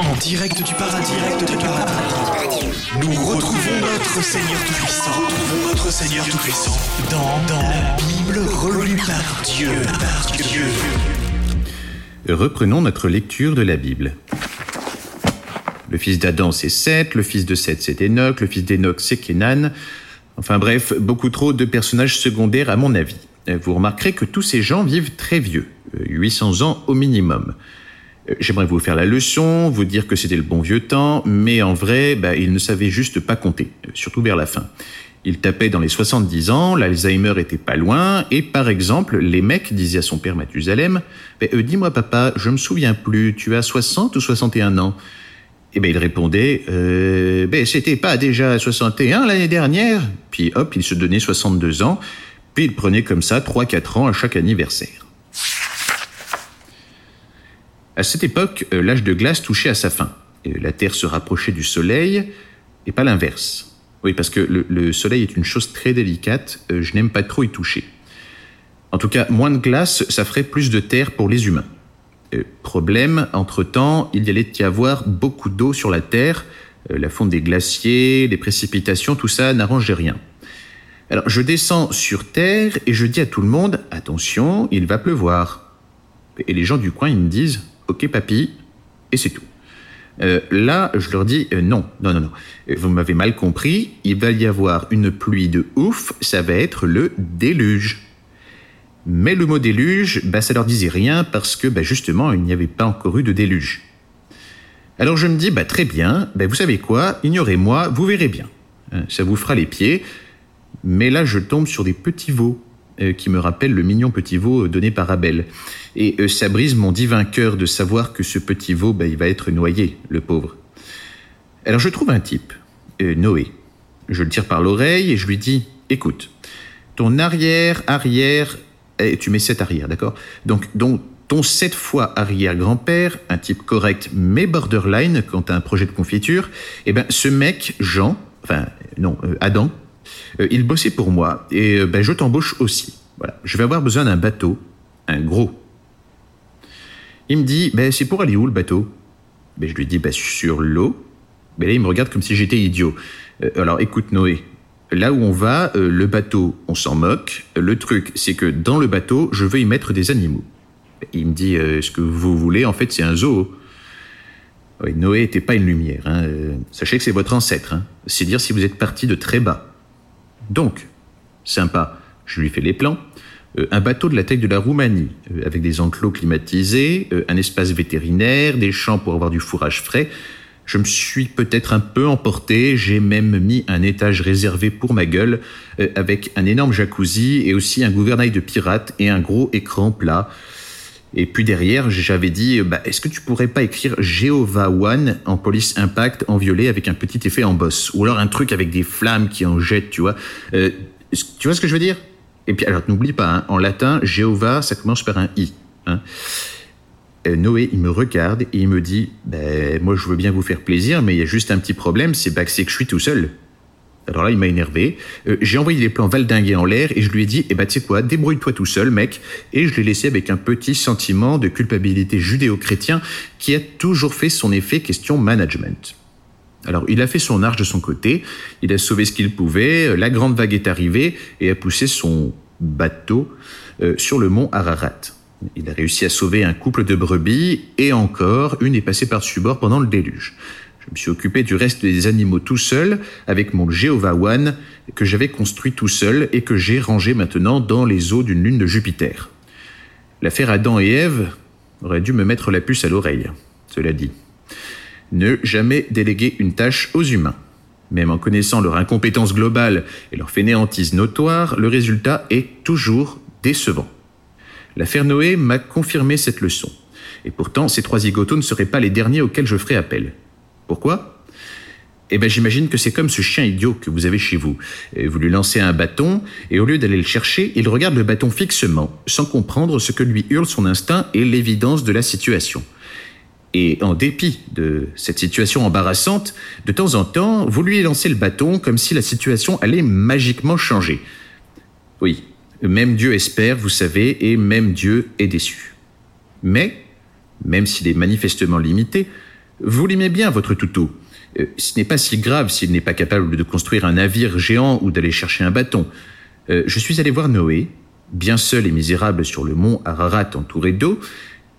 En direct du paradis, direct du paradis. Nous retrouvons notre Seigneur Tout-Puissant. Notre Seigneur Tout-Puissant dans, la Bible relue par Dieu. Par Dieu. Reprenons notre lecture de la Bible. Le fils d'Adam, c'est Seth, le fils de Seth, c'est Enoch, le fils d'Enoch, c'est Kenan. Enfin bref, beaucoup trop de personnages secondaires à mon avis. Vous remarquerez que tous ces gens vivent très vieux, 800 ans au minimum. J'aimerais vous faire la leçon, vous dire que c'était le bon vieux temps, mais en vrai, bah, ils ne savaient juste pas compter, surtout vers la fin. Il tapait dans les 70 ans, l'Alzheimer était pas loin, et par exemple, les mecs disaient à son père Mathusalem, bah, euh, dis-moi papa, je me souviens plus, tu as 60 ou 61 ans? Et eh ben il répondait, euh, ben c'était pas déjà 61 l'année dernière? Puis hop, il se donnait 62 ans. Puis il prenait comme ça 3-4 ans à chaque anniversaire. À cette époque, euh, l'âge de glace touchait à sa fin. La Terre se rapprochait du Soleil, et pas l'inverse. Oui, parce que le, le, Soleil est une chose très délicate, euh, je n'aime pas trop y toucher. En tout cas, moins de glace, ça ferait plus de terre pour les humains. Euh, problème, entre-temps, il y allait y avoir beaucoup d'eau sur la Terre, la fonte des glaciers, les précipitations, tout ça n'arrangeait rien. Alors je descends sur Terre et je dis à tout le monde, attention, il va pleuvoir. Et les gens du coin, ils me disent, ok papy, et c'est tout. Euh, là, je leur dis, non, non, non, non, vous m'avez mal compris, il va y avoir une pluie de ouf, ça va être le déluge. Mais le mot déluge, bah, ça leur disait rien parce que bah, justement, il n'y avait pas encore eu de déluge. Alors je me dis, bah, très bien, bah, vous savez quoi, ignorez-moi, vous verrez bien. Hein, ça vous fera les pieds. Mais là, je tombe sur des petits veaux euh, qui me rappellent le mignon petit veau donné par Abel. Et euh, ça brise mon divin cœur de savoir que ce petit veau, bah, il va être noyé, le pauvre. Alors je trouve un type, euh, Noé. Je le tire par l'oreille et je lui dis, écoute, ton arrière, arrière, et tu mets 7 arrière, d'accord? Donc, donc, ton 7 fois arrière-grand-père, un type correct mais borderline quant à un projet de confiture, eh ben, ce mec, Jean, enfin, non, euh, Adam, euh, il bossait pour moi et euh, ben, je t'embauche aussi. Voilà, je vais avoir besoin d'un bateau, un gros. Il me dit, ben, c'est pour aller où le bateau? Ben, Je lui dis, ben, sur l'eau. Ben, là, il me regarde comme si j'étais idiot. alors, écoute, Noé, Là où on va, euh, le bateau, on s'en moque. Le truc, c'est que dans le bateau, je veux y mettre des animaux. Il me dit, euh, ce que vous voulez, en fait, c'est un zoo. Noé n'était pas une lumière. Hein. Euh, sachez que c'est votre ancêtre. Hein. C'est dire si vous êtes parti de très bas. Donc, sympa, je lui fais les plans. un bateau de la taille de la Roumanie, avec des enclos climatisés, un espace vétérinaire, des champs pour avoir du fourrage frais, je me suis peut-être un peu emporté, j'ai même mis un étage réservé pour ma gueule, euh, avec un énorme jacuzzi et aussi un gouvernail de pirate et un gros écran plat. Et puis derrière, j'avais dit, bah, est-ce que tu pourrais pas écrire Jehovah One en police impact en violet avec un petit effet en boss Ou alors un truc avec des flammes qui en jettent, tu vois euh, Tu vois ce que je veux dire? Et puis alors, n'oublie pas, hein, en latin, Jehovah, ça commence par un I. Hein euh, Noé, il me regarde et il me dit ben, Moi, je veux bien vous faire plaisir, mais il y a juste un petit problème, c'est que je suis tout seul. Alors là, il m'a énervé. Euh, j'ai envoyé les plans valdingués en l'air et je lui ai dit Eh ben, tu sais quoi, débrouille-toi tout seul, mec. Et je l'ai laissé avec un petit sentiment de culpabilité judéo-chrétien qui a toujours fait son effet question management. Alors, il a fait son arche de son côté, il a sauvé ce qu'il pouvait, la grande vague est arrivée et a poussé son bateau euh, sur le mont Ararat. Il a réussi à sauver un couple de brebis et encore, une est passée par-dessus bord pendant le déluge. Je me suis occupé du reste des animaux tout seul avec mon Jehovah One que j'avais construit tout seul et que j'ai rangé maintenant dans les eaux d'une lune de Jupiter. L'affaire Adam et Ève aurait dû me mettre la puce à l'oreille, cela dit. Ne jamais déléguer une tâche aux humains. Même en connaissant leur incompétence globale et leur fainéantise notoire, le résultat est toujours décevant. L'affaire Noé m'a confirmé cette leçon. Et pourtant, ces trois zigotos ne seraient pas les derniers auxquels je ferai appel. Pourquoi? Eh bien, j'imagine que c'est comme ce chien idiot que vous avez chez vous. Vous lui lancez un bâton, et au lieu d'aller le chercher, il regarde le bâton fixement, sans comprendre ce que lui hurle son instinct et l'évidence de la situation. Et en dépit de cette situation embarrassante, de temps en temps, vous lui lancez le bâton comme si la situation allait magiquement changer. Oui, même Dieu espère, vous savez, et même Dieu est déçu. Mais, même s'il est manifestement limité, Vous l'aimez bien, votre toutou. Euh, ce n'est pas si grave s'il n'est pas capable de construire un navire géant ou d'aller chercher un bâton. Euh, je suis allé voir Noé, bien seul et misérable sur le mont Ararat entouré d'eau,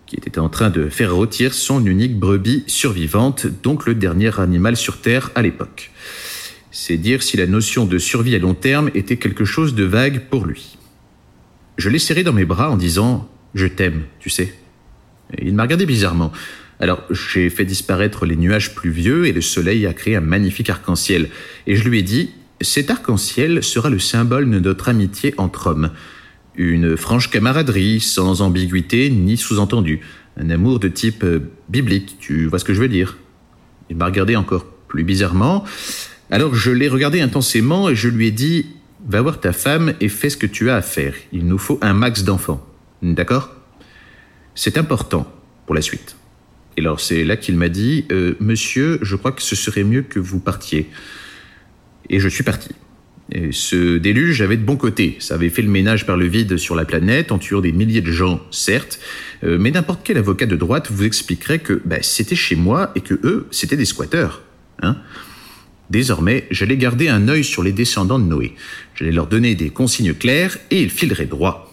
qui était en train de faire rôtir son unique brebis survivante, donc le dernier animal sur Terre à l'époque. C'est dire si la notion de survie à long terme était quelque chose de vague pour lui. Je l'ai serré dans mes bras en disant ⁇ Je t'aime, tu sais ⁇ Il m'a regardé bizarrement. Alors j'ai fait disparaître les nuages pluvieux et le soleil a créé un magnifique arc-en-ciel. Et je lui ai dit ⁇ Cet arc-en-ciel sera le symbole de notre amitié entre hommes. Une franche camaraderie, sans ambiguïté ni sous-entendu. Un amour de type euh, biblique, tu vois ce que je veux dire ?⁇ Il m'a regardé encore plus bizarrement. Alors je l'ai regardé intensément et je lui ai dit ⁇ Va voir ta femme et fais ce que tu as à faire. Il nous faut un max d'enfants. D'accord? C'est important pour la suite. Et alors c'est là qu'il m'a dit euh, Monsieur, je crois que ce serait mieux que vous partiez. Et je suis parti. Ce déluge avait de bons côtés. Ça avait fait le ménage par le vide sur la planète, en tuant des milliers de gens, certes, euh, mais n'importe quel avocat de droite vous expliquerait que bah, c'était chez moi et que eux, c'était des squatteurs. Hein Désormais, j'allais garder un œil sur les descendants de Noé. J'allais leur donner des consignes claires et ils fileraient droit.